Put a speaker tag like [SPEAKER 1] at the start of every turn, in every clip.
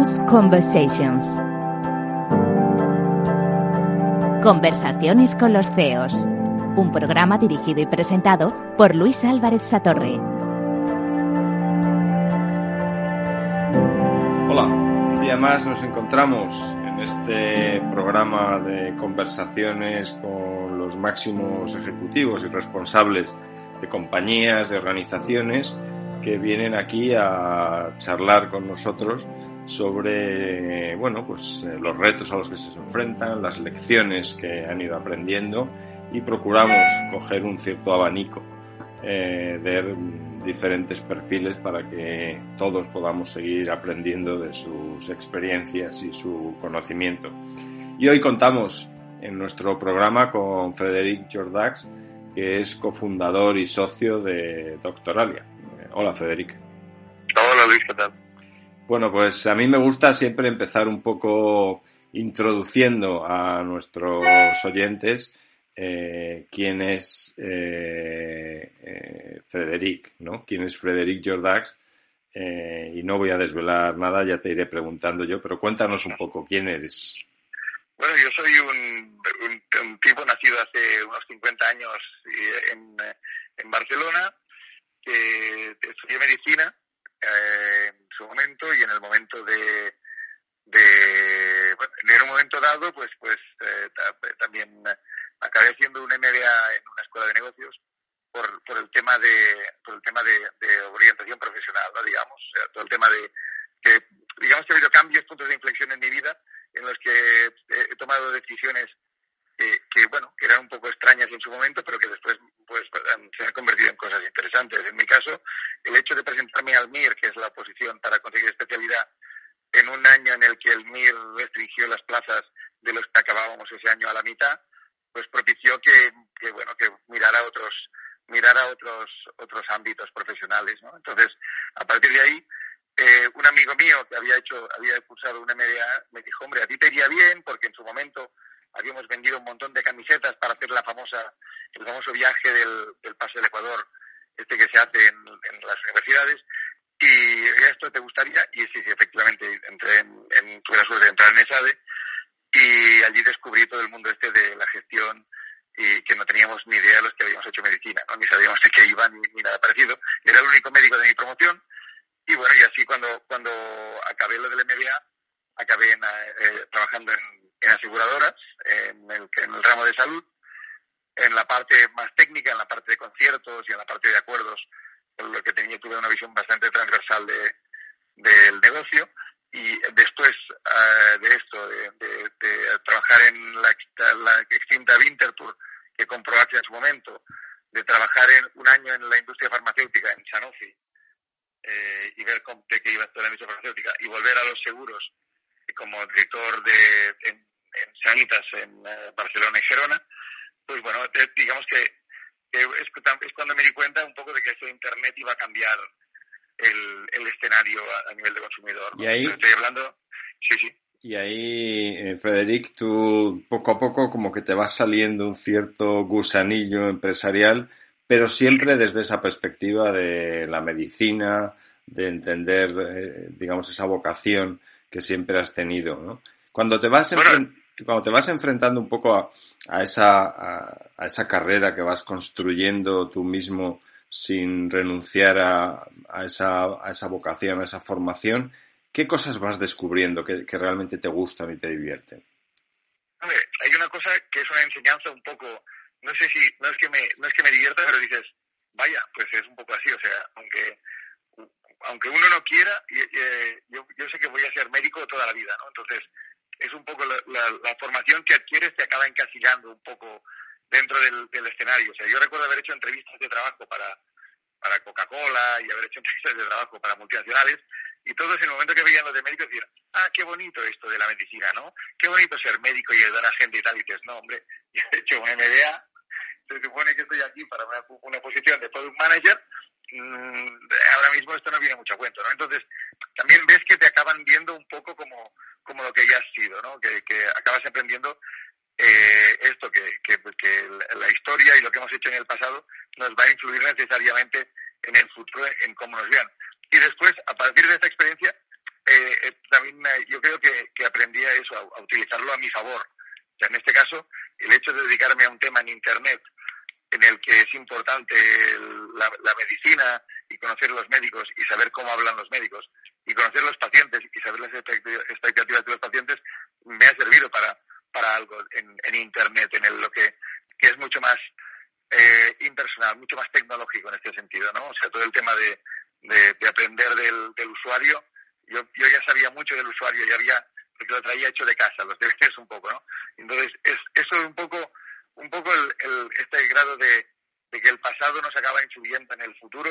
[SPEAKER 1] Conversations. Conversaciones con los CEOs. Un programa dirigido y presentado por Luis Álvarez Satorre.
[SPEAKER 2] Hola, un día más nos encontramos en este programa de conversaciones con los máximos ejecutivos y responsables de compañías, de organizaciones que vienen aquí a charlar con nosotros sobre bueno, pues, eh, los retos a los que se enfrentan, las lecciones que han ido aprendiendo y procuramos coger un cierto abanico eh, de diferentes perfiles para que todos podamos seguir aprendiendo de sus experiencias y su conocimiento. Y hoy contamos en nuestro programa con Frederic Jordax, que es cofundador y socio de Doctoralia. Hola, Federica.
[SPEAKER 3] Hola, Luis, ¿qué tal?
[SPEAKER 2] Bueno, pues a mí me gusta siempre empezar un poco introduciendo a nuestros oyentes eh, quién es eh, eh, Frederic, ¿no? ¿Quién es Frederic Jordax? y no voy a desvelar nada, ya te iré preguntando yo, pero cuéntanos un poco quién eres.
[SPEAKER 3] Bueno, yo soy un, tipo nacido hace unos 50 años en, en Barcelona, que estudié medicina eh, en su momento y en el momento de, de bueno, en un momento dado pues pues eh, también acabé haciendo un MBA en una escuela de negocios por, por el tema de por el tema de, orientación profesional digamos todo el tema de que digamos que ha habido cambios puntos de inflexión en mi vida en los que he tomado decisiones que, bueno, que eran un poco extrañas en su momento, pero que después pues se han convertido en cosas interesantes. En mi caso, el hecho de presentarme al MIR, que es la oposición para conseguir especialidad, en un año en el que el MIR restringió las plazas de los que acabábamos ese año a la mitad, pues propició que, bueno, que mirara otros mirara otros otros ámbitos profesionales. Entonces, a partir de ahí, eh, un amigo mío que había hecho, había cursado un MBA, me dijo, hombre, a ti te iría bien, porque en su momento habíamos vendido un montón de camisetas para hacer la famosa, el famoso viaje del, del Paso del Ecuador, este que se hace en, las universidades. Y esto te gustaría, y sí, sí, efectivamente, entré en, tuve la suerte de entrar en ESADE y allí descubrí todo el mundo este de la gestión y que no teníamos ni idea de los que habíamos hecho medicina, ¿no? ni sabíamos de qué iba ni, nada parecido. Era el único médico de mi promoción y bueno, y así cuando, cuando acabé lo del MBA, acabé eh, trabajando en en aseguradoras, en el, en el ramo de salud, en la parte más técnica, en la parte de conciertos y en la parte de acuerdos, con lo que tenía, tuve una visión bastante transversal de, del negocio. Y después eh, de esto, de, trabajar en la, la extinta Winterthur, que compró en su momento, de trabajar en un año en la industria farmacéutica, en Sanofi, eh, y ver cómo, de qué iba toda la industria farmacéutica, y volver a los seguros como director de, Sanitas, en eh, Barcelona y Gerona, pues bueno, digamos que, es, cuando me di cuenta un poco de que esto de Internet iba a cambiar el, escenario a, nivel de consumidor.
[SPEAKER 2] Y ahí...
[SPEAKER 3] Estoy hablando... Sí, sí.
[SPEAKER 2] Y ahí, eh, Frederic, tú poco a poco como que te va saliendo un cierto gusanillo empresarial, pero siempre desde esa perspectiva de la medicina, de entender, eh, digamos, esa vocación que siempre has tenido, ¿no? Cuando te vas cuando te vas enfrentando un poco a, esa, a, esa carrera que vas construyendo tú mismo sin renunciar a, esa, a esa vocación, a esa formación, ¿qué cosas vas descubriendo que, realmente te gustan y te divierten?
[SPEAKER 3] hay una cosa que es una enseñanza un poco, no sé si, no es que me, no es que me divierta, pero dices, vaya, pues es un poco así, o sea, aunque, aunque uno no quiera, yo, yo sé que voy a ser médico toda la vida, ¿no? Entonces, es un poco la, formación que adquieres te acaba encasillando un poco dentro del, escenario. O sea, yo recuerdo haber hecho entrevistas de trabajo para, para Coca-Cola y haber hecho entrevistas de trabajo para multinacionales y todos en el momento que veían los de médicos decían, ah, qué bonito esto de la medicina, ¿no? Qué bonito ser médico y ayudar a gente y tal. Y dices, no, hombre, yo he hecho un MBA, se supone que estoy aquí para una, una posición de product manager ahora mismo esto no viene mucho a cuento, ¿no? Entonces, también ves que te acaban viendo un poco como, como lo que ya has sido, ¿no? Que, que acabas aprendiendo eh, esto, que, que, la historia y lo que hemos hecho en el pasado nos va a influir necesariamente en el futuro, en cómo nos vean. Y después, a partir de esta experiencia, eh, eh, también yo creo que, que aprendí a eso, a, utilizarlo a mi favor. O sea, en este caso, el hecho de dedicarme a un tema en Internet en el que es importante la, medicina y conocer los médicos y saber cómo hablan los médicos y conocer los pacientes y saber las expectativas de los pacientes me ha servido para, para algo en, Internet, en lo que, que es mucho más eh, impersonal, mucho más tecnológico en este sentido, ¿no? O sea, todo el tema de, de, aprender del, del, usuario. Yo, yo ya sabía mucho del usuario, ya había, porque lo traía hecho de casa, los deberes un poco, ¿no? Entonces, es, eso es un poco, un poco el, este grado de, de, que el pasado nos acaba influyendo en el futuro,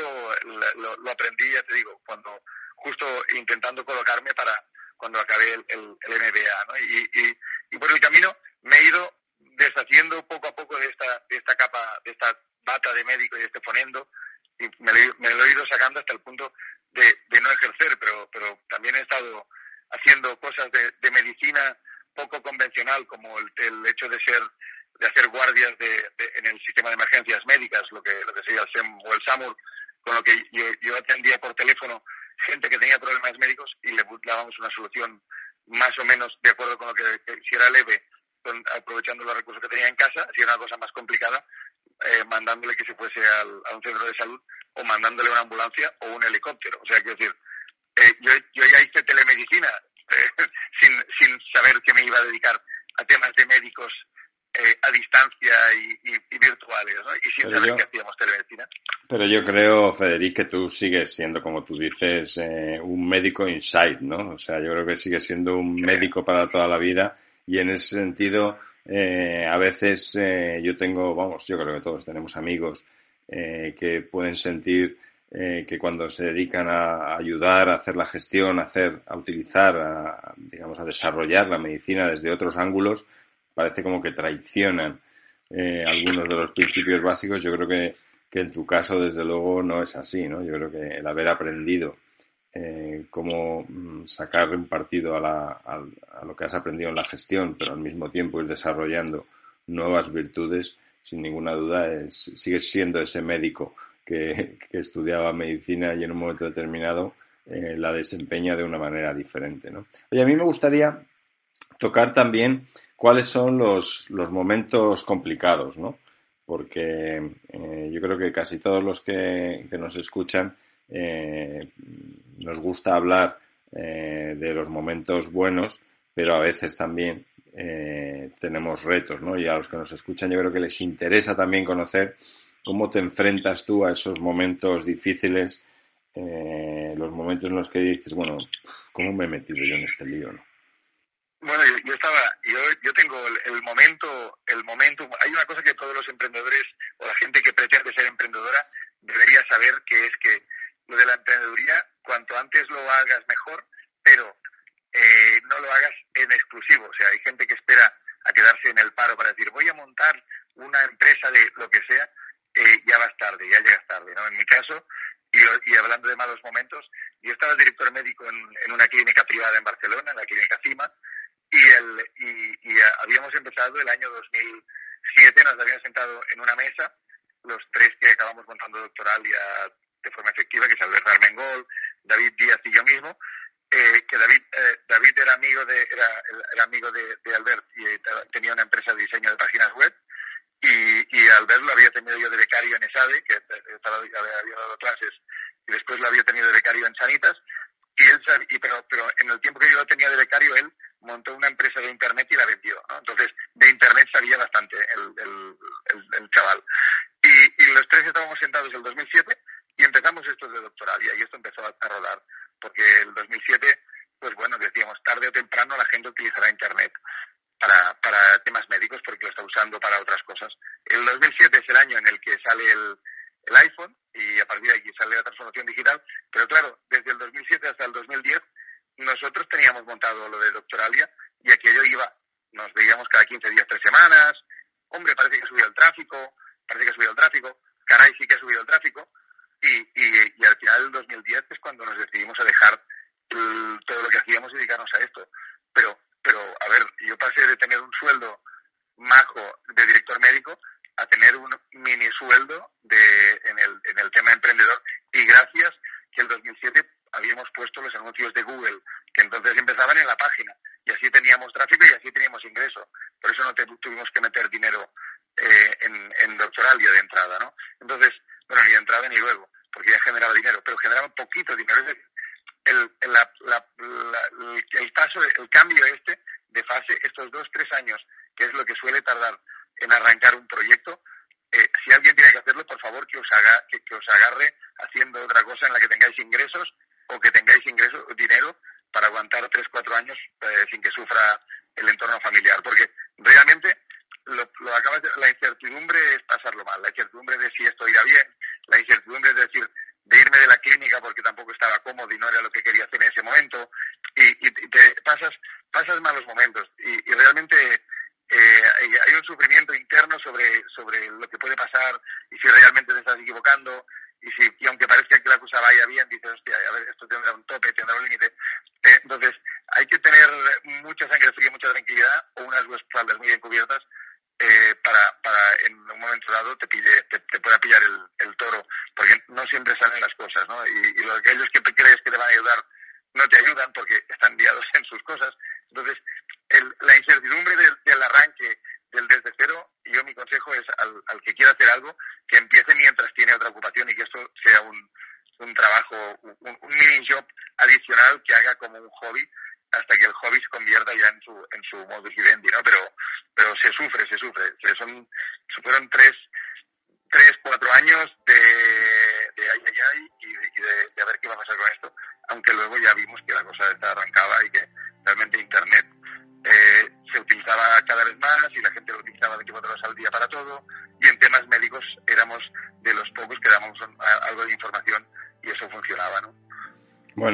[SPEAKER 3] lo, lo, aprendí, ya te digo, cuando justo intentando colocarme para cuando acabé el, el, MBA, ¿no? Y, y, por el camino me he ido deshaciendo poco a poco de esta, de esta capa, de esta bata de médico y de este ponendo, y me lo, he ido sacando hasta el punto de, de, no ejercer, pero, pero también he estado haciendo cosas de, de medicina poco convencional, como el, el, hecho de ser de hacer guardias de, en el sistema de emergencias médicas, lo que, lo que sería el SEM o el SAMUR, con lo que yo, atendía por teléfono gente que tenía problemas médicos y le dábamos una solución más o menos de acuerdo con lo que, si era leve aprovechando los recursos que tenía en casa, si era una cosa más complicada, eh, mandándole que se fuese al, a un centro de salud o mandándole una ambulancia o un helicóptero. O sea, quiero decir, eh, yo, yo ya hice telemedicina eh, sin, sin saber que me iba a dedicar a temas de médicos a distancia y, y, virtuales, ¿no? Y sin saber que hacíamos telemedicina.
[SPEAKER 2] Pero yo creo, Federic, que tú sigues siendo, como tú dices, un médico inside, ¿no? O sea, yo creo que sigues siendo un médico para toda la vida y en ese sentido eh, a veces eh, yo tengo, vamos, yo creo que todos tenemos amigos eh, que pueden sentir que cuando se dedican a ayudar, a hacer la gestión, a hacer, a utilizar, a, digamos, a desarrollar la medicina desde otros ángulos, parece como que traicionan algunos de los principios básicos. Yo creo que, que en tu caso, desde luego, no es así, ¿no? Yo creo que el haber aprendido eh, cómo mm, sacar un partido a, lo que has aprendido en la gestión, pero al mismo tiempo ir desarrollando nuevas virtudes, sin ninguna duda, es, sigues siendo ese médico que, estudiaba medicina y en un momento determinado eh, la desempeña de una manera diferente. ¿no? Oye, a mí me gustaría tocar también cuáles son los, los momentos complicados, ¿no? porque eh, yo creo que casi todos los que, que nos escuchan eh, nos gusta hablar eh, de los momentos buenos, pero a veces también eh, tenemos retos, ¿no? Y a los que nos escuchan yo creo que les interesa también conocer cómo te enfrentas tú a esos momentos difíciles, los momentos en los que dices, bueno, ¿cómo me he metido yo en este lío, no?
[SPEAKER 3] Bueno, yo, estaba, yo, yo tengo el, momento, el momento, hay una cosa que todos los emprendedores o la gente que pretende ser emprendedora debería saber, que es que lo de la emprendeduría, cuanto antes lo hagas mejor, pero eh, no lo hagas en exclusivo. O sea, hay gente que espera a quedarse en el paro para decir, voy a montar una empresa de lo que sea, eh, ya vas tarde, ya llegas tarde. ¿no? En mi caso, y, hablando de malos momentos, yo estaba director médico en, una clínica privada en Barcelona, en la clínica CIMA, y, el, y, y habíamos empezado el año 2007, nos habíamos sentado en una mesa, los tres que acabamos montando doctoral ya de forma efectiva, que es Albert Armengol, David Díaz y yo mismo, eh, que David, eh, David era amigo de, era, el amigo de, de, Albert y eh, tenía una empresa de diseño de páginas web y, y Albert lo había tenido yo de becario en ESADE, que estaba, había dado clases y después lo había tenido de becario en Sanitas. Y él y, pero, pero en el tiempo que yo lo tenía de becario él montó una empresa de internet y la vendió. Entonces, de internet sabía bastante el, el, el, el chaval. Y, y, los tres estábamos sentados en el 2007 y empezamos esto de doctoralia y esto empezó a, rodar, porque el 2007, pues bueno, decíamos, tarde o temprano la gente utilizará Internet para, para temas médicos porque lo está usando para otras cosas. El 2007 es el año en el que sale el, el iPhone y a partir de aquí sale la transformación digital, pero claro, desde el 2007 hasta el 2010 nosotros teníamos montado lo de Doctoralia y aquello iba, nos veíamos cada 15 días, tres semanas, hombre, parece que ha subido el tráfico, parece que ha subido el tráfico, caray, sí que ha subido el tráfico, y, y, al final del 2010 es cuando nos decidimos a dejar todo lo que hacíamos y dedicarnos a esto. Pero, pero, a ver, yo pasé de tener un sueldo majo de director médico a tener un mini sueldo de, en, el, en el tema emprendedor y gracias que el 2007 habíamos puesto los anuncios de Google ni luego, porque ya generaba dinero, pero generaba poquito dinero. el, el paso, el cambio este de fase, estos dos, tres años, que es lo que suele tardar en arrancar un proyecto, eh, si alguien tiene que hacerlo, por favor que os, agarre haciendo otra cosa en la que tengáis ingresos o que tengáis ingresos, dinero para aguantar tres, cuatro años eh, sin que sufra el entorno familiar. Porque realmente lo, acabas la incertidumbre es pasarlo mal, la incertidumbre de si esto irá bien, la incertidumbre es decir, de irme de la clínica porque tampoco estaba cómodo y no era lo que quería hacer en ese momento, y, te pasas, pasas malos momentos. Y realmente eh, hay un sufrimiento interno sobre, sobre lo que puede pasar y si realmente te estás equivocando y si y aunque parezca que la cosa vaya bien, dices, hostia, a ver, esto tendrá un tope, tendrá un límite. Eh, entonces, hay que tener mucha sangre fría mucha tranquilidad o unas espaldas muy bien cubiertas eh, para, para en un momento dado te, pille, te, pueda pillar el, el, toro, porque no siempre salen las cosas, ¿no? Y, y los, aquellos que crees que te van a ayudar no te ayudan porque están guiados en sus cosas. Entonces, el, la incertidumbre del, arranque, del desde cero, yo mi consejo es al, que quiera hacer algo, que empiece mientras tiene otra ocupación y que esto sea un, un trabajo, un, un mini job adicional que haga como un hobby hasta que el hobby se convierta ya en su, en su modus vivendi, ¿no? Pero, pero se sufre, se sufre. Se son, fueron tres, tres, cuatro años de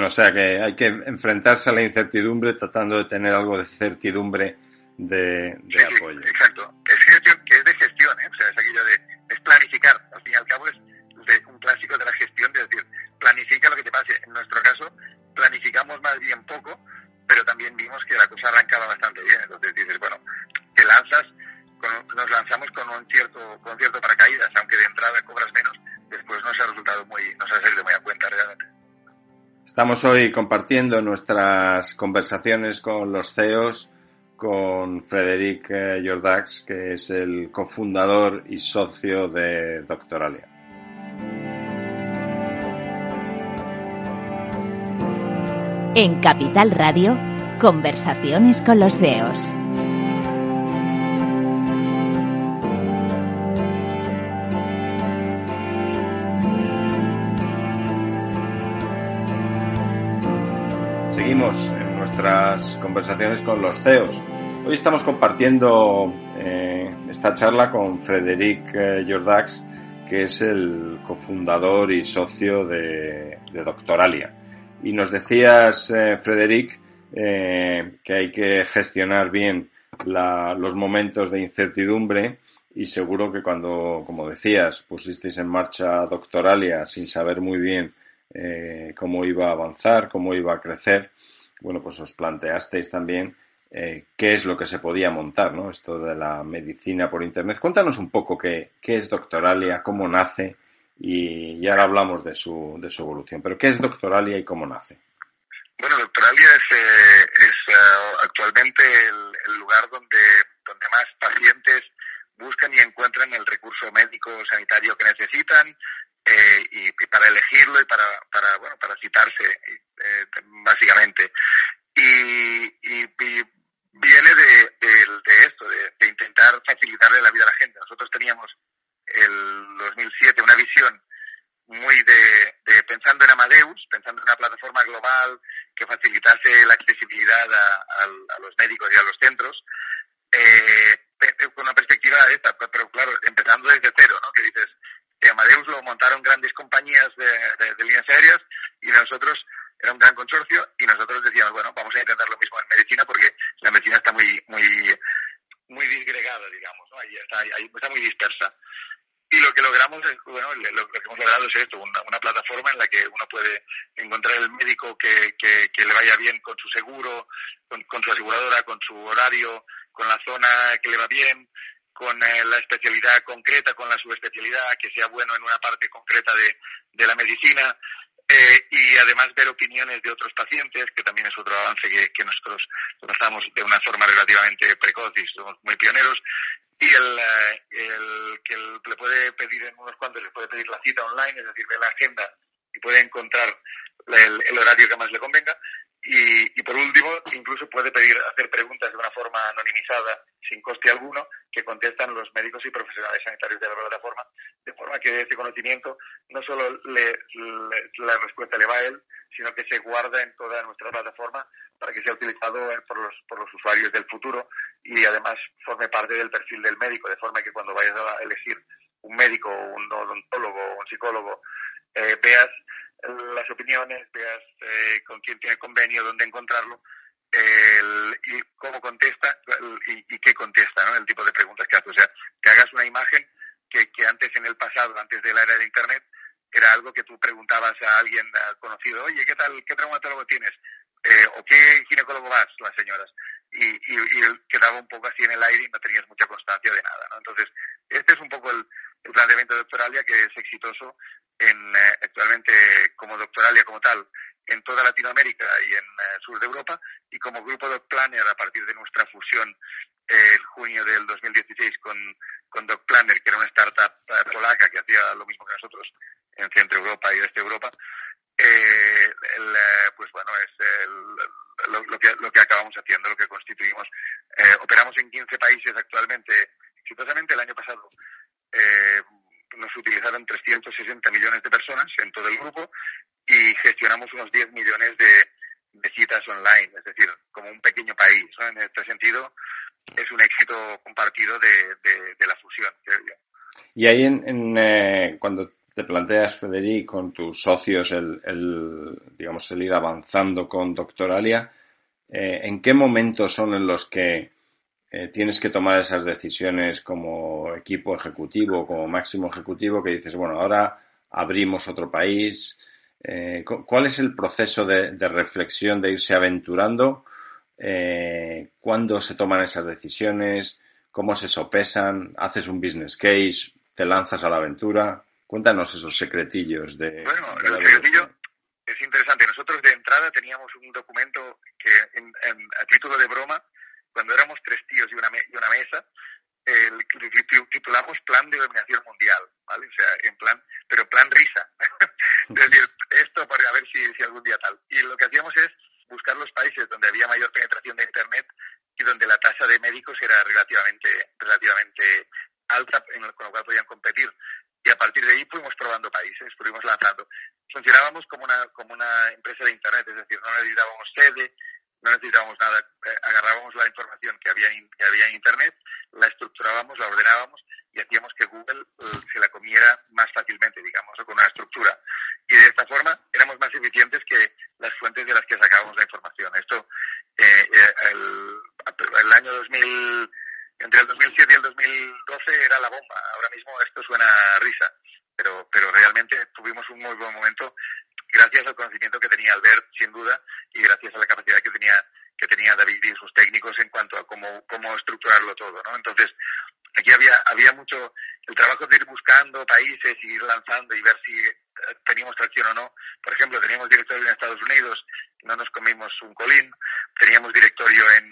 [SPEAKER 2] o sea que hay que enfrentarse a la incertidumbre tratando de tener algo de certidumbre de, Estamos hoy compartiendo nuestras conversaciones con los CEOs, con Frederic Jordax, que es el cofundador y socio de Doctoralia.
[SPEAKER 1] En Capital Radio, conversaciones con los CEOs.
[SPEAKER 2] Seguimos en nuestras conversaciones con los CEOs. Hoy estamos compartiendo eh, esta charla con Frederic eh, Jordax, que es el cofundador y socio de, Doctoralia. Y nos decías, eh, Frederic, que hay que gestionar bien los momentos de incertidumbre y seguro que cuando, como decías, pusisteis en marcha Doctoralia sin saber muy bien eh, cómo iba a avanzar, cómo iba a crecer, bueno, pues os planteasteis también eh, qué es lo que se podía montar, ¿no? Esto de la medicina por Internet. Cuéntanos un poco qué, qué es Doctoralia, cómo nace y, y ahora hablamos de su, de su evolución. Pero ¿qué es Doctoralia y cómo nace?
[SPEAKER 3] Bueno, Doctoralia es, eh, es uh, actualmente el, el, lugar donde, donde más pacientes buscan y encuentran el recurso médico sanitario que necesitan eh, y, para elegirlo y para, para, bueno, para citarse, eh, básicamente. Y, y, viene de, de, de esto, de, de, intentar facilitarle la vida a la gente. Nosotros teníamos el 2007 una visión muy de, de, pensando en Amadeus, pensando en una plataforma global que facilitase la accesibilidad a, los médicos y a los centros, eh, con una perspectiva esta, pero claro, empezando desde cero, ¿no? Que dices, que Amadeus lo montaron grandes compañías de, de, de líneas aéreas y nosotros era un gran consorcio y nosotros decíamos, bueno, vamos a intentar lo mismo en medicina porque la medicina está muy, muy, muy disgregada, digamos, ¿no? Ahí está, ahí está muy dispersa. Y lo que logramos es, bueno, lo, que hemos logrado es esto, una, una, plataforma en la que uno puede encontrar el médico que, que, que le vaya bien con su seguro, con, con, su aseguradora, con su horario, con la zona que le va bien, con eh, la especialidad concreta, con la subespecialidad, que sea bueno en una parte de, de la medicina. Eh, y además ver opiniones de otros pacientes, que también es otro avance que, que nosotros tratamos de una forma relativamente precoz y somos muy pioneros, y el, el que le puede pedir en unos cuantos, le puede pedir la cita online, es decir, ve la agenda y puede encontrar el, horario que más le convenga. Y, y, por último, incluso puede pedir hacer preguntas de una forma anonimizada, sin coste alguno, que contestan los médicos y profesionales sanitarios de la plataforma, de forma que ese conocimiento no solo le, la respuesta le va a él, sino que se guarda en toda nuestra plataforma para que sea utilizado por los, por los usuarios del futuro y además forme parte del perfil del médico, de forma que cuando vayas a elegir un médico, un odontólogo, un psicólogo, eh, veas las opiniones, veas eh, con quién tiene convenio, dónde encontrarlo, y cómo contesta y, qué contesta, ¿no? el tipo de preguntas que hace. O sea, que hagas una imagen que, que antes en el pasado, antes de la era de Internet, era algo que tú preguntabas a alguien conocido, oye, ¿qué tal, qué traumatólogo tienes? Eh, ¿O qué ginecólogo vas, las señoras? Y, y, y, quedaba un poco así en el aire y no tenías mucha constancia de nada, ¿no? Entonces, este es un poco el, el planteamiento de Doctoralia que es exitoso en, eh, actualmente como Doctoralia como tal en toda Latinoamérica y en eh, sur de Europa y como grupo Doc Planner a partir de nuestra fusión el junio del 2016 con, con Doc Planner, que era una startup eh, polaca que hacía lo mismo que nosotros en Centro Europa y Este Europa, eh, pues bueno, es lo, que, lo que acabamos haciendo, lo que constituimos. operamos en 15 países actualmente, exitosamente el año pasado. Eh, nos utilizaron 360 millones de personas en todo el grupo y gestionamos unos 10 millones de, de citas online, es decir, como un pequeño país. En este sentido, es un éxito compartido de, la fusión, creo yo.
[SPEAKER 2] Y ahí, eh, cuando te planteas, Federico, con tus socios, el, el, digamos, el ir avanzando con Doctoralia, eh, ¿en qué momentos son en los que eh, tienes que tomar esas decisiones como equipo ejecutivo, como máximo ejecutivo, que dices, bueno, ahora abrimos otro país. Eh, ¿Cuál es el proceso de, reflexión, de irse aventurando? Eh, ¿Cuándo se toman esas decisiones? ¿Cómo se sopesan? ¿Haces un business case? ¿Te lanzas a la aventura? Cuéntanos esos secretillos de...
[SPEAKER 3] Bueno, el secretillo es interesante. Nosotros de entrada teníamos un documento que a título de broma cuando éramos tres tíos y una, y una mesa, el, titulamos Plan de Dominación Mundial, ¿vale? O sea, en plan, pero plan risa. es decir, esto para ver si, si algún día tal. Y lo que hacíamos es buscar los países donde había mayor penetración de Internet y donde la tasa de médicos era relativamente, relativamente alta, con lo cual podían competir. Y a partir de ahí fuimos probando países, fuimos lanzando. Funcionábamos como una, como una empresa de Internet, es decir, no necesitábamos sede, no necesitábamos nada, eh, agarrábamos la información que había, que había en Internet, la estructurábamos, la ordenábamos y hacíamos que Google eh, se la comiera más fácilmente, digamos, con una estructura. Y de esta forma éramos más eficientes que las fuentes de las que sacábamos la información. Esto, eh, el, el, año 2000, entre el 2007 y el 2012 era la bomba. Ahora esto suena a risa, pero, pero realmente tuvimos un muy buen momento gracias al conocimiento que tenía Albert, sin duda, y gracias a la capacidad que tenía que tenía David y sus técnicos en cuanto a cómo, cómo estructurarlo todo, ¿no? Entonces, aquí había, había mucho el trabajo de ir buscando países y ir lanzando y ver si eh, teníamos tracción o no. Por ejemplo, teníamos directorio en Estados Unidos, no nos comimos un colín. Teníamos directorio en,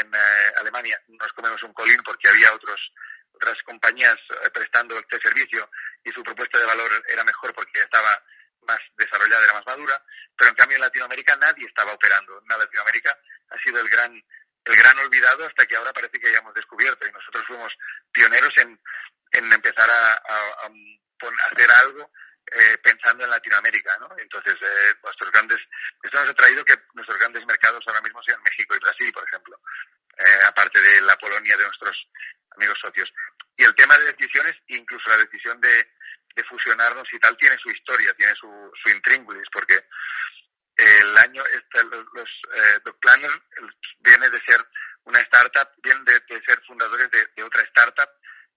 [SPEAKER 3] en eh, Alemania, no nos comimos un colín porque había otros otras compañías eh, prestando este servicio y su propuesta de valor era mejor porque estaba más desarrollada, era más madura, pero en cambio en Latinoamérica nadie estaba operando. En Latinoamérica ha sido el gran, el gran olvidado hasta que ahora parece que ya hemos descubierto y nosotros fuimos pioneros en, en empezar a, a, a hacer algo eh, pensando en Latinoamérica, ¿no? Entonces, eh, nuestros grandes, esto nos ha traído que nuestros grandes mercados ahora mismo sean México y Brasil, por ejemplo, eh, aparte de la Polonia de nuestros amigos socios. Y el tema de decisiones, incluso la decisión de, de fusionarnos y tal tiene su historia, tiene su, su intríngulis, porque el año, este, los, los eh, Planner viene de ser una startup, viene de, ser fundadores de, otra startup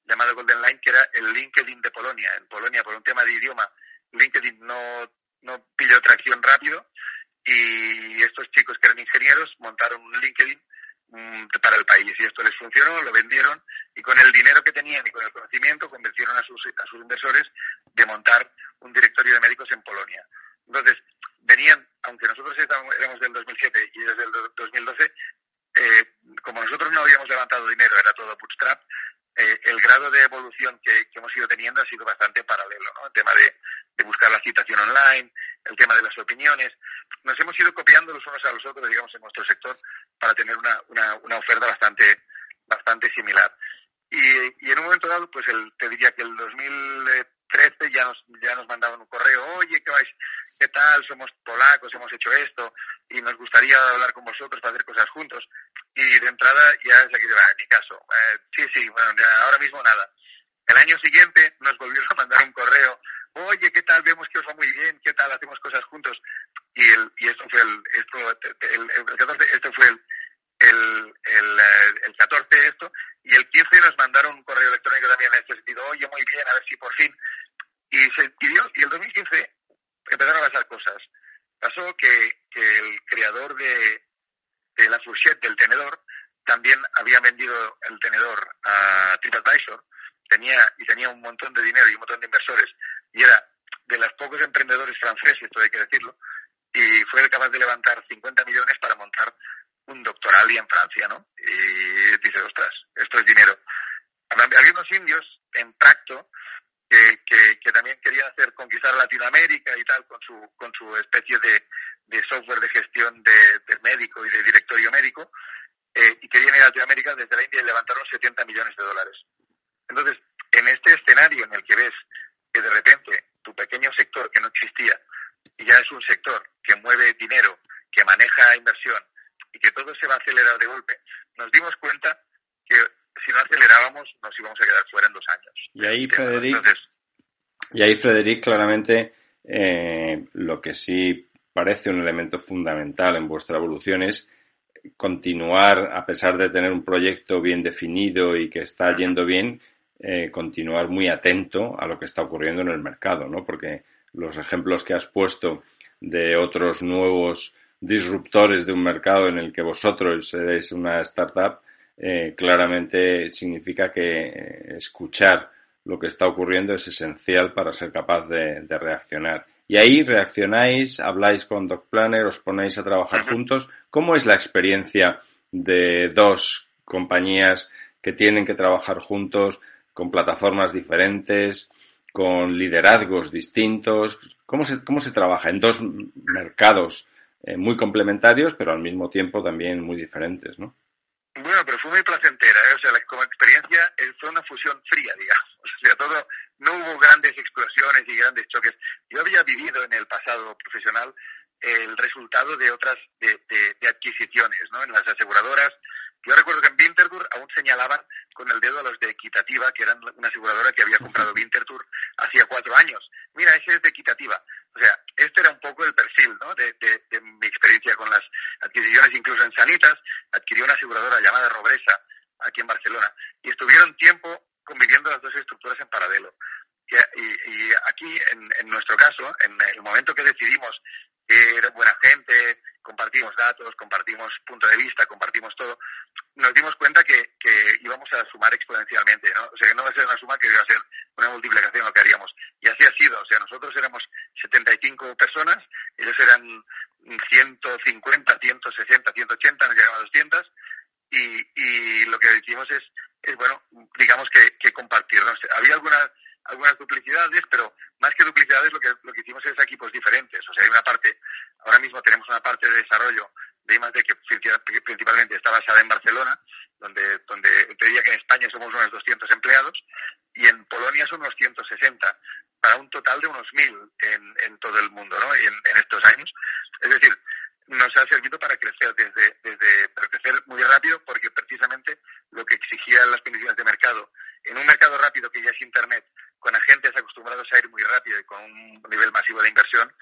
[SPEAKER 3] llamada Golden Line, que era el LinkedIn de Polonia. En Polonia, por un de idioma, LinkedIn no, no pilló tracción rápido y estos chicos que eran ingenieros montaron un LinkedIn Mm, para el país. Y esto les funcionó, lo vendieron y con el dinero que tenían y con el conocimiento convencieron a sus, a sus inversores de montar un directorio de médicos en Polonia. Entonces, venían, aunque nosotros éramos del 2007 y desde el 2012, eh, como nosotros no habíamos levantado dinero, era todo bootstrap, eh, teniendo ha sido bastante paralelo, ¿no? El tema de, de buscar la citación online, el tema de las opiniones. Nos hemos ido copiando los unos a los otros, digamos, en nuestro sector para tener una, una, una oferta bastante, bastante similar. Y, y, en un momento dado, pues el, te diría que el 2013 ya nos, ya nos mandaban un correo, oye, ¿qué vais? ¿Qué tal? Somos polacos, hemos hecho esto y nos gustaría hablar con vosotros para hacer cosas juntos. Y de entrada ya es la que va, en mi caso. Eh, sí, sí, bueno, ahora mismo nada. El año siguiente nos volvieron a mandar un correo, oye, ¿qué tal? Vemos que os va muy bien, ¿qué tal? Hacemos cosas juntos. Y, el, y esto fue el, esto, el, el 14, esto fue el, el, el, eh, el 14 esto, y el 15 nos mandaron un correo electrónico también en este sentido, oye, muy bien, a ver si por fin. Y, se, y, Dios, y el 2015 empezaron a pasar cosas. Pasó que, que el creador de, fourchette, del tenedor, también había vendido el tenedor a TripAdvisor, tenía, y tenía un montón de dinero y un montón de inversores, y era de los pocos emprendedores franceses, esto hay que decirlo, y fue capaz de levantar 50 millones para montar un doctoral y en Francia, ¿no? Y dice, ostras, esto es dinero. Había unos indios en Tracto que, que, que, también querían hacer conquistar Latinoamérica y tal con su, con su especie de, de software de gestión de, de, médico y de directorio médico eh, y querían ir a Latinoamérica desde la India y levantaron 70 millones de dólares. Entonces, en este escenario en el que ves que de repente tu pequeño sector que no existía y ya es un sector que mueve dinero, que maneja inversión y que todo se va a acelerar de golpe, nos dimos cuenta que si no acelerábamos nos íbamos a quedar fuera en dos años.
[SPEAKER 2] Y ahí, Frederic, Entonces, y ahí, Frederic, claramente eh, lo que sí parece un elemento fundamental en vuestra evolución es continuar, a pesar de tener un proyecto bien definido y que está yendo bien, eh, continuar muy atento a lo que está ocurriendo en el mercado, ¿no? Porque los ejemplos que has puesto de otros nuevos disruptores de un mercado en el que vosotros seréis una startup, eh, claramente significa que eh, escuchar lo que está ocurriendo es esencial para ser capaz de, de, reaccionar. Y ahí reaccionáis, habláis con Doc Planner, os ponéis a trabajar juntos. ¿Cómo es la experiencia de dos compañías que tienen que trabajar juntos con plataformas diferentes, con liderazgos distintos? ¿Cómo se, cómo se trabaja en dos mercados eh, muy complementarios, pero al mismo tiempo también muy diferentes, ¿no?
[SPEAKER 3] Bueno, pero fue muy placentera, ¿eh? o sea, la, como experiencia eh, fue una fusión fría, digamos. O sea, todo, no hubo grandes explosiones y grandes choques. Yo había vivido en el pasado profesional el resultado de otras de, de, de adquisiciones, ¿no? En las aseguradoras. Yo recuerdo que en Winterthur aún señalaban con el dedo a los de Equitativa, que eran una aseguradora que había comprado Winterthur hacía cuatro años. Mira, ese es de Equitativa. O sea, este era un poco el perfil ¿no? de, de, de, mi experiencia con las adquisiciones, incluso en Sanitas, adquirió una aseguradora llamada Robresa, aquí en Barcelona, y estuvieron tiempo conviviendo las dos estructuras en paralelo. Y, y, y aquí, en, en, nuestro caso, en el momento que decidimos que era buena gente, compartimos datos, compartimos punto de vista, compartimos todo, nos dimos cuenta que, que íbamos a sumar exponencialmente, ¿no? O sea, que no va a ser una suma que iba a ser una multiplicación lo que haríamos. Y así ha sido, o sea, nosotros éramos 75 personas, ellos eran 150, 160, 180, nos llegaban a 200, y, y lo que decimos es, es bueno, digamos que, que compartir. ¿no? Había algunas algunas duplicidades, pero más que duplicidades lo que, lo que hicimos es equipos diferentes. O sea, hay una parte, ahora mismo tenemos una parte de desarrollo de I+D que principalmente está basada en Barcelona, donde, donde te diría que en España somos unos 200 empleados y en Polonia son unos 160, para un total de unos 1.000 en, en todo el mundo, ¿no? En, en estos años. Es decir, nos ha servido para crecer desde, desde para crecer muy rápido porque precisamente lo que exigían las condiciones de mercado en un mercado rápido que ya es internet con agentes acostumbrados a ir muy rápido y con un nivel masivo de inversión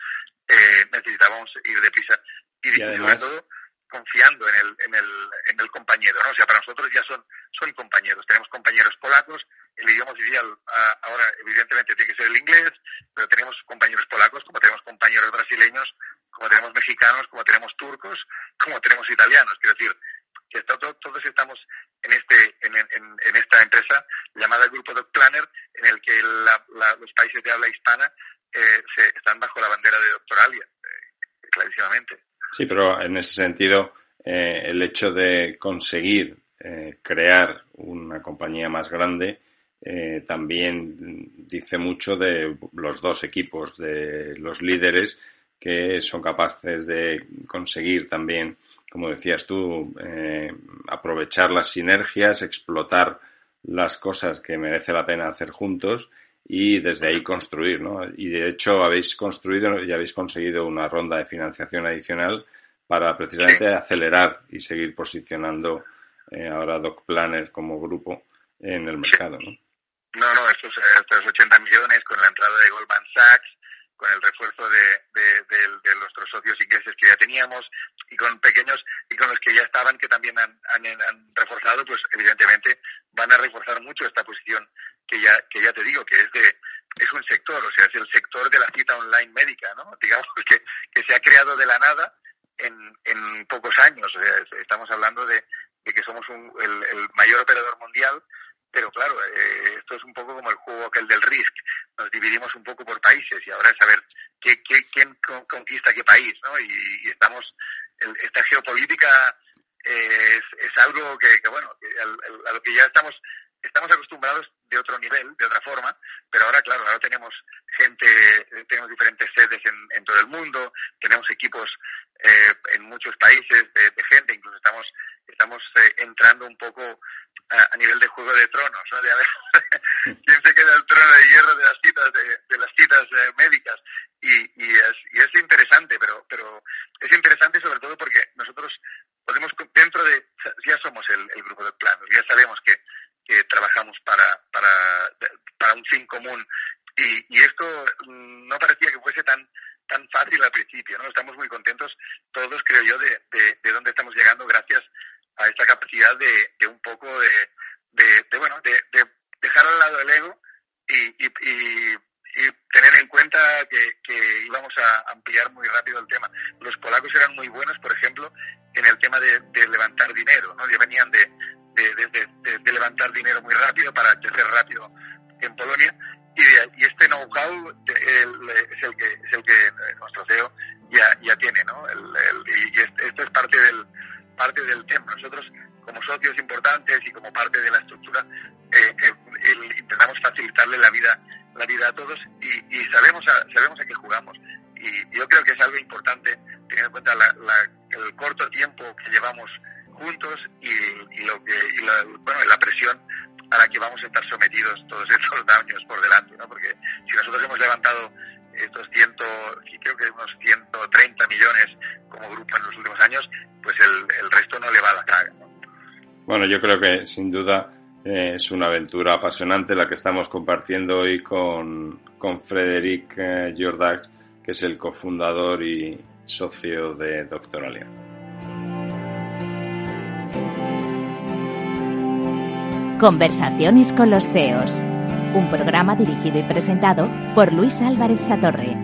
[SPEAKER 3] eh, necesitábamos ir deprisa y, y además... sobre todo confiando en el, en el, en el compañero, ¿no? O sea, para nosotros ya son, son compañeros. Tenemos compañeros polacos, el idioma oficial ahora evidentemente tiene que ser el inglés, pero tenemos compañeros polacos, como tenemos compañeros brasileños, como tenemos mexicanos, como tenemos turcos, como tenemos italianos. Quiero decir, que todos, todos estamos en este en, en, en, esta empresa llamada Grupo Doc Planner, en el que la, la, los países de habla hispana eh, se, están bajo la bandera de Doctoralia, eh, clarísimamente.
[SPEAKER 2] Sí, pero en ese sentido, eh, el hecho de conseguir eh, crear una compañía más grande eh, también dice mucho de los dos equipos, de los líderes que son capaces de conseguir también, como decías tú, aprovechar las sinergias, explotar las cosas que merece la pena hacer juntos y desde ahí construir, ¿no? Y de hecho habéis construido y habéis conseguido una ronda de financiación adicional para precisamente acelerar y seguir posicionando eh, ahora Doc Planner como grupo en el mercado, ¿no?
[SPEAKER 3] No, no, estos, estos 80 millones con la entrada de Goldman Sachs, con el refuerzo de, de, nuestros socios ingleses que ya teníamos y con pequeños y con los que ya estaban que también han, han, reforzado, pues evidentemente van a reforzar mucho esta posición que ya que ya te digo que es de es un sector, o sea, es el sector de la cita online médica, ¿no? Digamos que, que se ha creado de la nada en, en pocos años. estamos hablando de, que somos el, el mayor operador mundial pero claro, eh, esto es un poco como el juego aquel del Risk. Nos dividimos un poco por países y ahora es saber qué, quién conquista qué país, ¿no? Y, estamos, esta geopolítica es, es, algo que, bueno, a, lo que ya estamos, estamos acostumbrados de otro nivel, de otra forma, pero ahora, claro, ahora tenemos gente, tenemos diferentes sedes en, todo el mundo, tenemos equipos eh, en muchos países de, gente, incluso estamos, estamos eh, entrando un poco a, nivel de Juego de Tronos, ¿no? De a ver quién se queda el trono de hierro de las citas, de, las citas eh, médicas. Y, y, es, y es interesante, pero, pero es interesante sobre todo porque nosotros podemos, dentro de, ya somos el, grupo de planos, ya sabemos que, trabajamos para, para, para un fin común y, y esto no parecía que fuese tan tan fácil al principio, ¿no? Estamos muy contentos todos, creo yo, de, de, de dónde estamos llegando gracias a esta capacidad de, de un poco de, de, bueno, de, dejar al lado el ego y, y, y, tener en cuenta que, que, íbamos a ampliar muy rápido el tema. Los polacos eran muy buenos, por ejemplo, en el tema de, levantar dinero, ¿no? Ya venían de, de, levantar dinero muy rápido para crecer rápido en Polonia y, y este know-how es el que es el que nuestro CEO ya, ya tiene, ¿no? El, y esto es parte del parte del tema. Nosotros, como socios importantes y como parte de la estructura, eh, eh, intentamos facilitarle la vida la vida a todos y, y sabemos a, sabemos a qué jugamos. Y yo creo que es algo importante tener en cuenta la, el corto tiempo que llevamos juntos y, vamos a estar sometidos todos estos años por delante, ¿no? Porque si nosotros hemos levantado estos ciento, creo que unos 130 millones como grupo en los últimos años, pues el, resto no le va a la cara.
[SPEAKER 2] Bueno, yo creo que sin duda eh, es una aventura apasionante la que estamos compartiendo hoy con, con Frederic eh, que es el cofundador y socio de Doctoralia.
[SPEAKER 1] Conversaciones con los CEOs un programa dirigido y presentado por Luis Álvarez Satorre.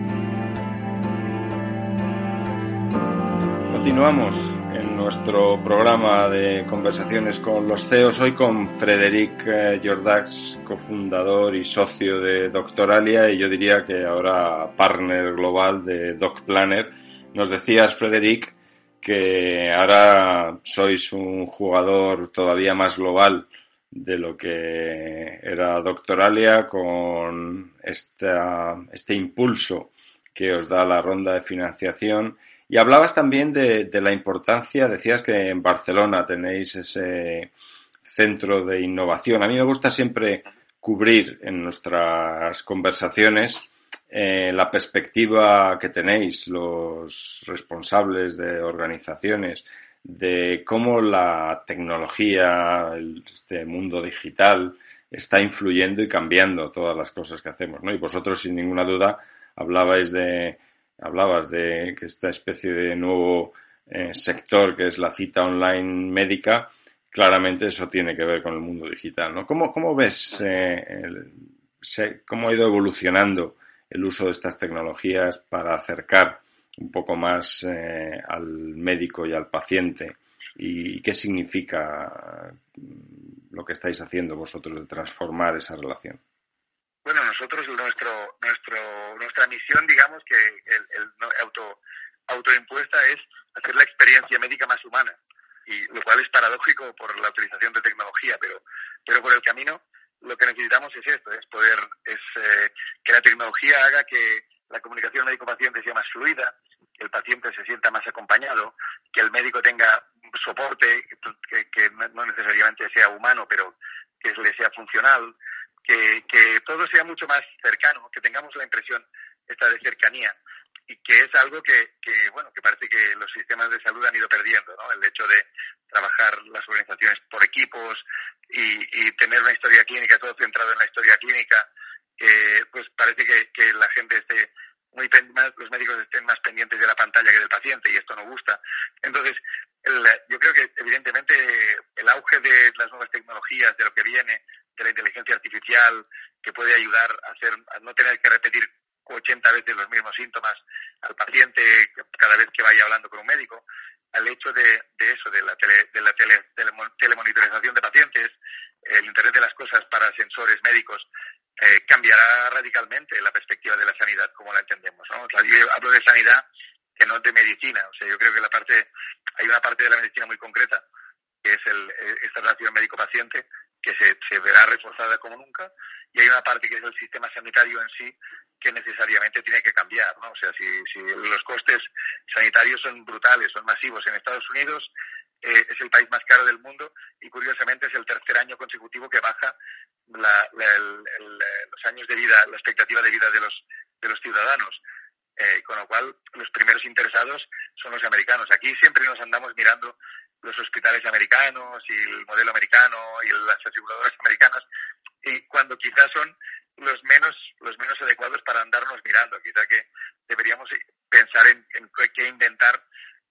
[SPEAKER 2] Continuamos en nuestro programa de conversaciones con los CEOs, hoy con Frederic eh, Jordax, cofundador y socio de Doctoralia y yo diría que ahora partner global de DocPlanner. Nos decías, Frederic, que ahora sois un jugador todavía más global de lo que era Doctoralia con este impulso que os da la ronda de financiación. Y hablabas también de, la importancia, decías que en Barcelona tenéis ese centro de innovación. A mí me gusta siempre cubrir en nuestras conversaciones eh, la perspectiva que tenéis los responsables de organizaciones de cómo la tecnología, este mundo digital, está influyendo y cambiando todas las cosas que hacemos, ¿no? Y vosotros, sin ninguna duda, hablabais de, hablabas de que esta especie de nuevo eh, sector que es la cita online médica, claramente eso tiene que ver con el mundo digital, ¿no? ¿Cómo, cómo ves eh, cómo ha ido evolucionando el uso de estas tecnologías para acercar un poco más eh, al médico y al paciente y qué significa mm, lo que estáis haciendo vosotros de transformar esa relación.
[SPEAKER 3] Bueno, nosotros nuestro nuestro nuestra misión, digamos que el, el auto autoimpuesta es hacer la experiencia médica más humana y lo cual es paradójico por la utilización de tecnología, pero pero por el camino lo que necesitamos es esto, es poder, es eh, que la tecnología haga que la comunicación médico-paciente sea más fluida, que el paciente se sienta más acompañado, que el médico tenga soporte, que, no necesariamente sea humano, pero que le sea funcional, que, que todo sea mucho más cercano, que tengamos la impresión esta de cercanía y que es algo que, que, bueno, que parece que los sistemas de salud han ido perdiendo. El hecho de trabajar las organizaciones por equipos y, y tener una historia clínica, todo centrado en la historia clínica, eh, pues parece que, que la gente esté muy más, los médicos estén más pendientes de la pantalla que del paciente y esto no gusta. Entonces, yo creo que evidentemente el auge de las nuevas tecnologías, de lo que viene, de la inteligencia artificial, que puede ayudar a, hacer, no tener que repetir 80 veces los mismos síntomas al paciente cada vez que vaya hablando con un médico, al hecho de, de eso, de la, tele, de la tele, telemonitorización de pacientes, el Internet de las Cosas para sensores médicos, eh, cambiará radicalmente la perspectiva de la sanidad como la entendemos. ¿no? yo hablo de sanidad que no de medicina. O sea, yo creo que la parte, hay una parte de la medicina muy concreta, que es el, eh, esta relación médico-paciente, que se, se verá reforzada como nunca, y hay una parte que es el sistema sanitario en sí, que necesariamente tiene que cambiar, ¿no? O sea, si, si los costes sanitarios son brutales, son masivos en Estados Unidos, eh, es el país más caro del mundo y curiosamente es el tercer año consecutivo que baja la, los años de vida, la expectativa de vida de los, de los ciudadanos. Eh, con lo cual, los primeros interesados son los americanos. Aquí siempre nos andamos mirando los hospitales americanos y el modelo americano y las aseguradoras americanas, y cuando quizás son los menos los menos adecuados para andarnos mirando. Quizá que deberíamos pensar en, qué inventar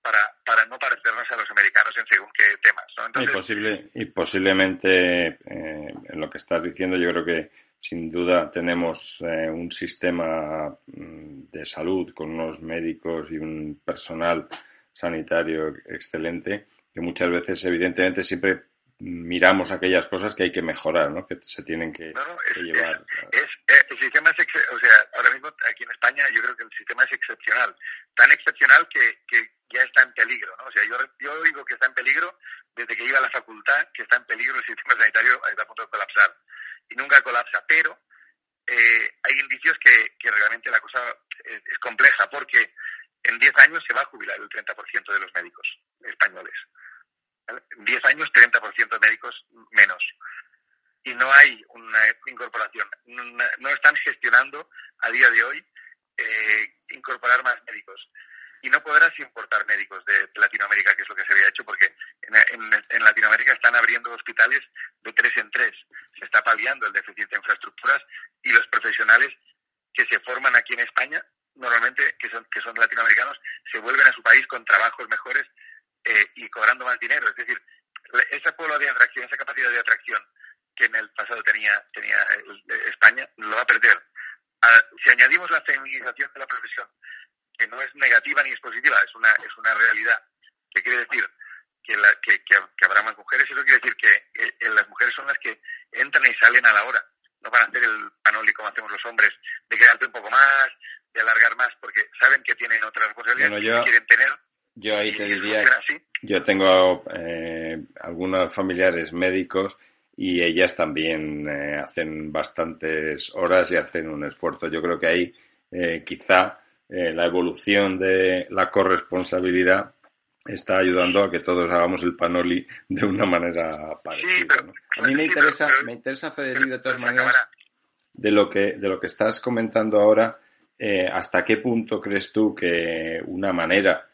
[SPEAKER 3] para, para no parecernos a los americanos en según qué temas.
[SPEAKER 2] y, posible, y posiblemente eh, en lo que estás diciendo yo creo que sin duda tenemos eh, un sistema mm, de salud con unos médicos y un personal sanitario excelente que muchas veces evidentemente siempre miramos aquellas cosas que hay que mejorar, ¿no? que se tienen que, llevar.
[SPEAKER 3] Es, eh, el sistema es, o sea, ahora mismo aquí en España yo creo que el sistema es excepcional, tan excepcional que, que ya está en peligro, ¿no? O sea, yo, yo digo que está en peligro desde que iba a la facultad, que está en peligro el sistema sanitario, está a punto de colapsar y nunca colapsa, pero eh, hay indicios que, que, realmente la cosa es, compleja porque en 10 años se va a jubilar el 30% de los médicos españoles. En 10 años, 30% de médicos menos. Y no hay una incorporación. No, están gestionando a día de hoy eh, incorporar más médicos y no podrás importar médicos de Latinoamérica, que es lo que se había hecho, porque en, Latinoamérica están abriendo hospitales de tres en tres. Se está paliando el déficit de infraestructuras y los profesionales que se forman aquí en España, normalmente que son, que son latinoamericanos, se vuelven a su país con trabajos mejores eh, y cobrando más dinero. Es decir, ese polo de atracción, esa capacidad de atracción que en el pasado tenía, tenía España, lo va a perder. Ah, si añadimos la feminización de la profesión, que no es negativa ni es positiva, es una, es una realidad. que quiere decir? Que, la, que, que, habrá más mujeres, eso quiere decir que eh, las mujeres son las que entran y salen a la hora. No van a hacer el panoli como hacemos los hombres, de quedarte un poco más, de alargar más, porque saben que tienen otras responsabilidades que quieren tener.
[SPEAKER 2] Yo ahí te diría, yo tengo eh, algunos familiares médicos y ellas también eh, hacen bastantes horas y hacen un esfuerzo. Yo creo que ahí eh, quizá eh, la evolución de la corresponsabilidad está ayudando a que todos hagamos el panoli de una manera parecida. A mí me interesa, me interesa, Federico, de todas maneras, de lo que, de lo que estás comentando ahora, eh, ¿hasta qué punto crees tú que una manera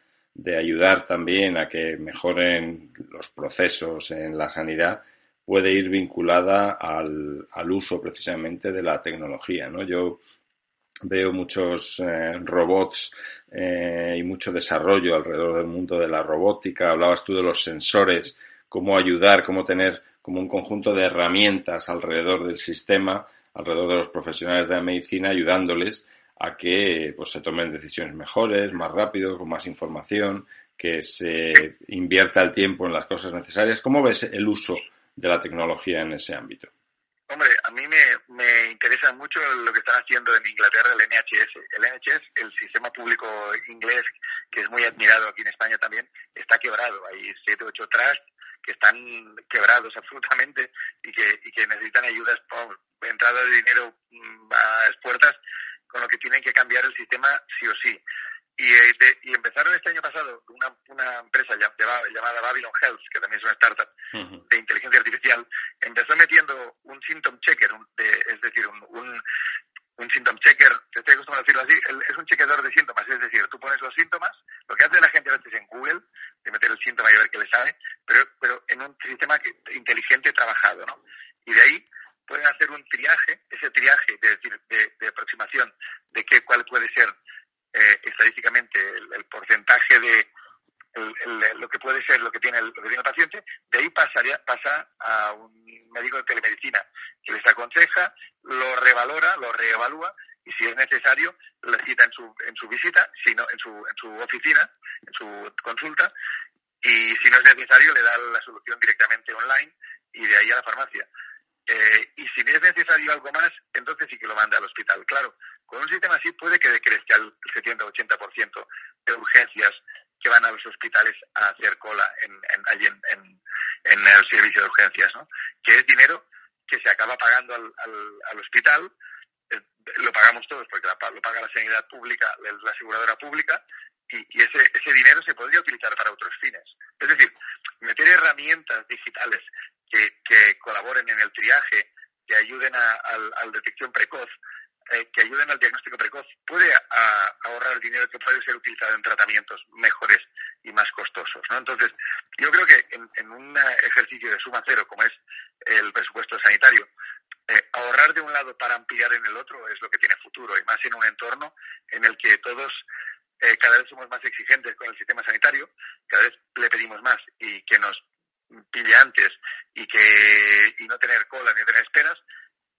[SPEAKER 2] de ayudar también a que mejoren los procesos en la sanidad puede ir vinculada al, al uso precisamente de la tecnología? ¿no? Yo veo muchos eh, robots eh, y mucho desarrollo alrededor del mundo de la robótica. Hablabas tú de los sensores, cómo ayudar, cómo tener como un conjunto de herramientas alrededor del sistema, alrededor de los profesionales de la medicina, ayudándoles a que pues, se tomen decisiones mejores, más rápido, con más información, que se invierta el tiempo en las cosas necesarias. ¿Cómo ves el uso de la tecnología en ese ámbito?
[SPEAKER 3] Hombre, a mí me, interesa mucho lo que están haciendo en Inglaterra el NHS. El NHS, el sistema público inglés, que es muy admirado aquí en España también, está quebrado. Hay siete, ocho trusts que están quebrados absolutamente y que, y que necesitan ayudas por entrada de dinero mm, a las puertas, con lo que tienen que cambiar el sistema sí o sí. Y, eh, y empezaron este año pasado una, una empresa llamada, llamada Babylon Health, que también es una startup de inteligencia artificial, empezó metiendo un symptom checker, es decir, un, un, un symptom checker, te estoy acostumbrado a decirlo así, es un chequeador de síntomas, es decir, tú pones los síntomas, lo que hace la gente a veces en Google, de meter el síntoma y ver qué le sabe, pero, pero en un sistema inteligente trabajado, ¿no? Y de ahí pueden hacer un triaje, ese triaje, de, decir, de, de qué, cuál puede ser eh, estadísticamente el, porcentaje de lo que puede ser lo que tiene el, que tiene el paciente, de ahí pasaría, pasa a un médico de telemedicina que les aconseja, lo revalora, lo reevalúa y si es necesario le cita en su, en su visita, sino en su, en su oficina, en su consulta y si no es necesario le da la solución directamente online y de ahí a la farmacia. Eh, y si es necesario algo más, entonces sí que lo manda al hospital. Claro, con un sistema así puede que decrezca el 70-80% de urgencias que van a los hospitales a hacer cola en, allí en, el servicio de urgencias, ¿no? Que es dinero que se acaba pagando al, al, hospital, eh, lo pagamos todos porque lo paga la sanidad pública, la aseguradora pública, y, ese, ese dinero se podría utilizar para otros fines. Es decir, meter herramientas digitales que, colaboren en el triaje, que ayuden a, la detección precoz, eh, que ayuden al diagnóstico precoz, puede ahorrar dinero que puede ser utilizado en tratamientos mejores y más costosos. ¿no? Entonces, yo creo que en, un ejercicio de suma cero, como es el presupuesto sanitario, eh, ahorrar de un lado para ampliar en el otro es lo que tiene futuro, y más en un entorno en el que todos eh, cada vez somos más exigentes con el sistema sanitario, cada vez le pedimos más y que nos pille antes y que y no tener cola ni tener esperas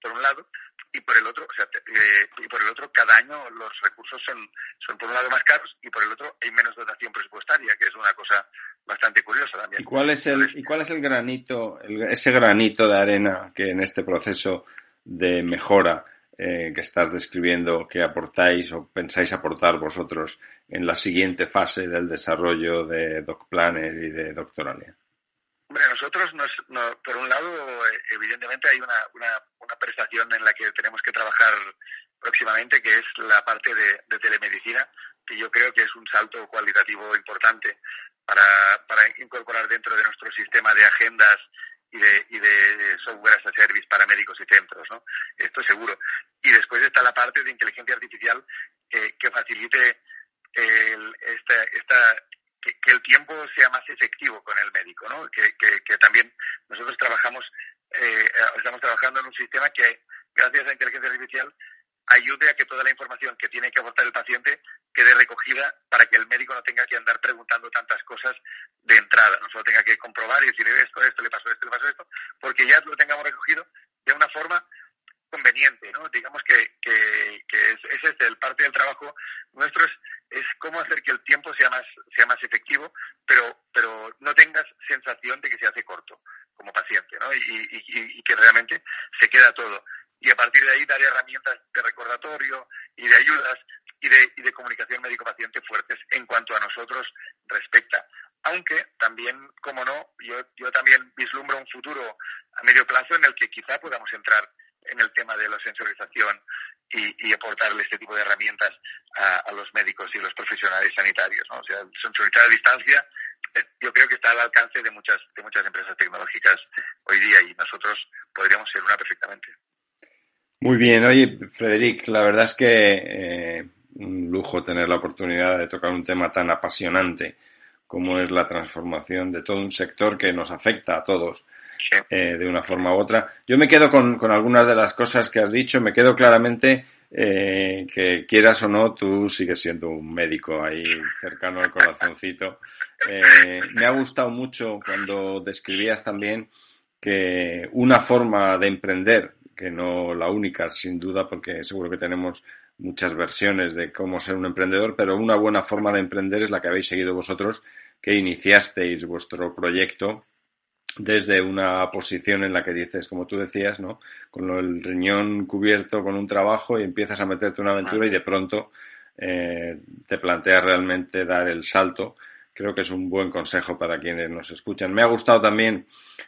[SPEAKER 3] por un lado y por el otro o sea, eh, y por el otro cada año los recursos son son por un lado más caros y por el otro hay menos dotación presupuestaria que es una cosa bastante curiosa también
[SPEAKER 2] y cuál es el y cuál es el granito ese granito de arena que en este proceso de mejora eh, que estás describiendo que aportáis o pensáis aportar vosotros en la siguiente fase del desarrollo de DocPlanner y de Doctoralia?
[SPEAKER 3] Hombre, nosotros, nos, por un lado, eh, evidentemente hay una, una, prestación en la que tenemos que trabajar próximamente, que es la parte de, telemedicina, que yo creo que es un salto cualitativo importante para, para incorporar dentro de nuestro sistema de agendas y de, y de software as a service para médicos y centros, ¿no? Esto seguro. Y después está la parte de inteligencia artificial que facilite el, esta, esta que, el tiempo sea más efectivo con el médico, ¿no? Que, también nosotros trabajamos, eh, estamos trabajando en un sistema que, gracias a la inteligencia artificial, ayude a que toda la información que tiene que aportar el paciente quede recogida para que el médico no tenga que andar preguntando tantas cosas de entrada, no solo tenga que comprobar y decir esto, esto, le pasó esto, le pasó esto, porque ya lo tengamos recogido de una forma conveniente, ¿no? Digamos que, que, ese es el parte del trabajo nuestro es es cómo hacer que el tiempo sea más, sea más efectivo, pero, pero no tengas sensación de que se hace corto como paciente, ¿no? Y, que realmente se queda todo. Y a partir de ahí dar herramientas de recordatorio y de ayudas y de, y de comunicación médico-paciente fuertes en cuanto a nosotros respecta. Aunque también, como no, yo, yo también vislumbro un futuro a medio plazo en el que quizá podamos entrar en el tema de la sensorización y, aportarle este tipo de herramientas a, los médicos y los profesionales sanitarios. ¿no? O sea, sensorizar a distancia eh, yo creo que está al alcance de muchas, de muchas empresas tecnológicas hoy día y nosotros podríamos ser una perfectamente.
[SPEAKER 2] Muy bien, oye, Frederic, la verdad es que eh, un lujo tener la oportunidad de tocar un tema tan apasionante como es la transformación de todo un sector que nos afecta a todos eh, de una forma u otra. Yo me quedo con, algunas de las cosas que has dicho, me quedo claramente eh, que quieras o no, tú sigues siendo un médico ahí cercano al corazoncito. Eh, me ha gustado mucho cuando describías también que una forma de emprender, que no la única sin duda, porque seguro que tenemos muchas versiones de cómo ser un emprendedor, pero una buena forma de emprender es la que habéis seguido vosotros, que iniciasteis vuestro proyecto desde una posición en la que dices, como tú decías, ¿no? Con el riñón cubierto con un trabajo y empiezas a meterte una aventura y de pronto eh, te planteas realmente dar el salto creo que es un buen consejo para quienes nos escuchan. Me ha gustado también,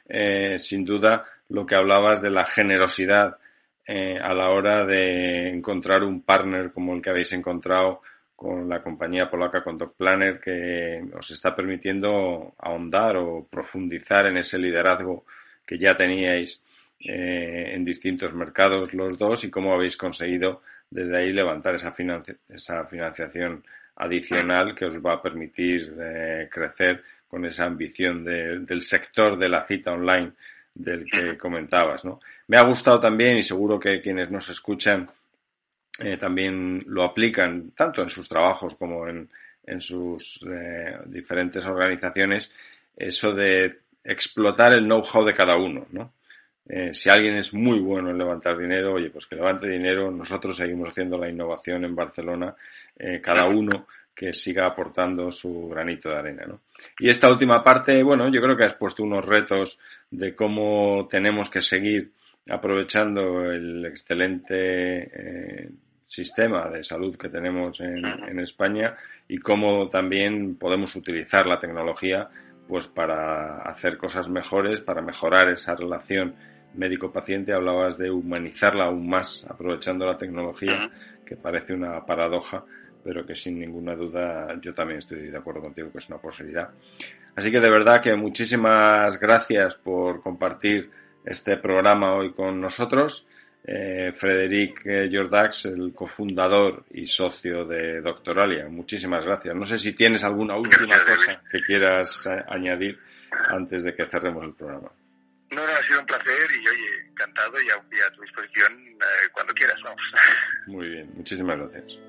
[SPEAKER 2] eh, sin duda, lo que hablabas de la generosidad eh, a la hora de encontrar un partner como el que habéis encontrado con la compañía polaca Contact Planner que os está permitiendo ahondar o profundizar en ese liderazgo que ya teníais eh, en distintos mercados los dos y cómo habéis conseguido desde ahí levantar esa, esa financiación adicional que os va a permitir eh, crecer con esa ambición del sector de la cita online del que comentabas, ¿no? Me ha gustado también y seguro que quienes nos escuchan eh, también lo aplican tanto en sus trabajos como en, en sus eh, diferentes organizaciones, eso de explotar el know-how de cada uno, ¿no? Eh, si alguien es muy bueno en levantar dinero, oye, pues que levante dinero. Nosotros seguimos haciendo la innovación en Barcelona, cada uno que siga aportando su granito de arena. ¿no? Y esta última parte, bueno, yo creo que has puesto unos retos de cómo tenemos que seguir aprovechando el excelente eh, sistema de salud que tenemos en, en, España y cómo también podemos utilizar la tecnología pues para hacer cosas mejores, para mejorar esa relación médico-paciente hablabas de humanizarla aún más, aprovechando la tecnología, que parece una paradoja, pero que sin ninguna duda yo también estoy de acuerdo contigo que es una posibilidad. Así que de verdad que muchísimas gracias por compartir este programa hoy con nosotros. Eh, Frederic Jordax, el cofundador y socio de Doctoralia. Muchísimas gracias. No sé si tienes alguna última cosa que quieras eh, añadir antes de que cerremos el programa.
[SPEAKER 3] No, no, ha sido un placer y oye, encantado y a, a tu disposición eh, cuando quieras, vamos.
[SPEAKER 2] Muy bien, muchísimas gracias.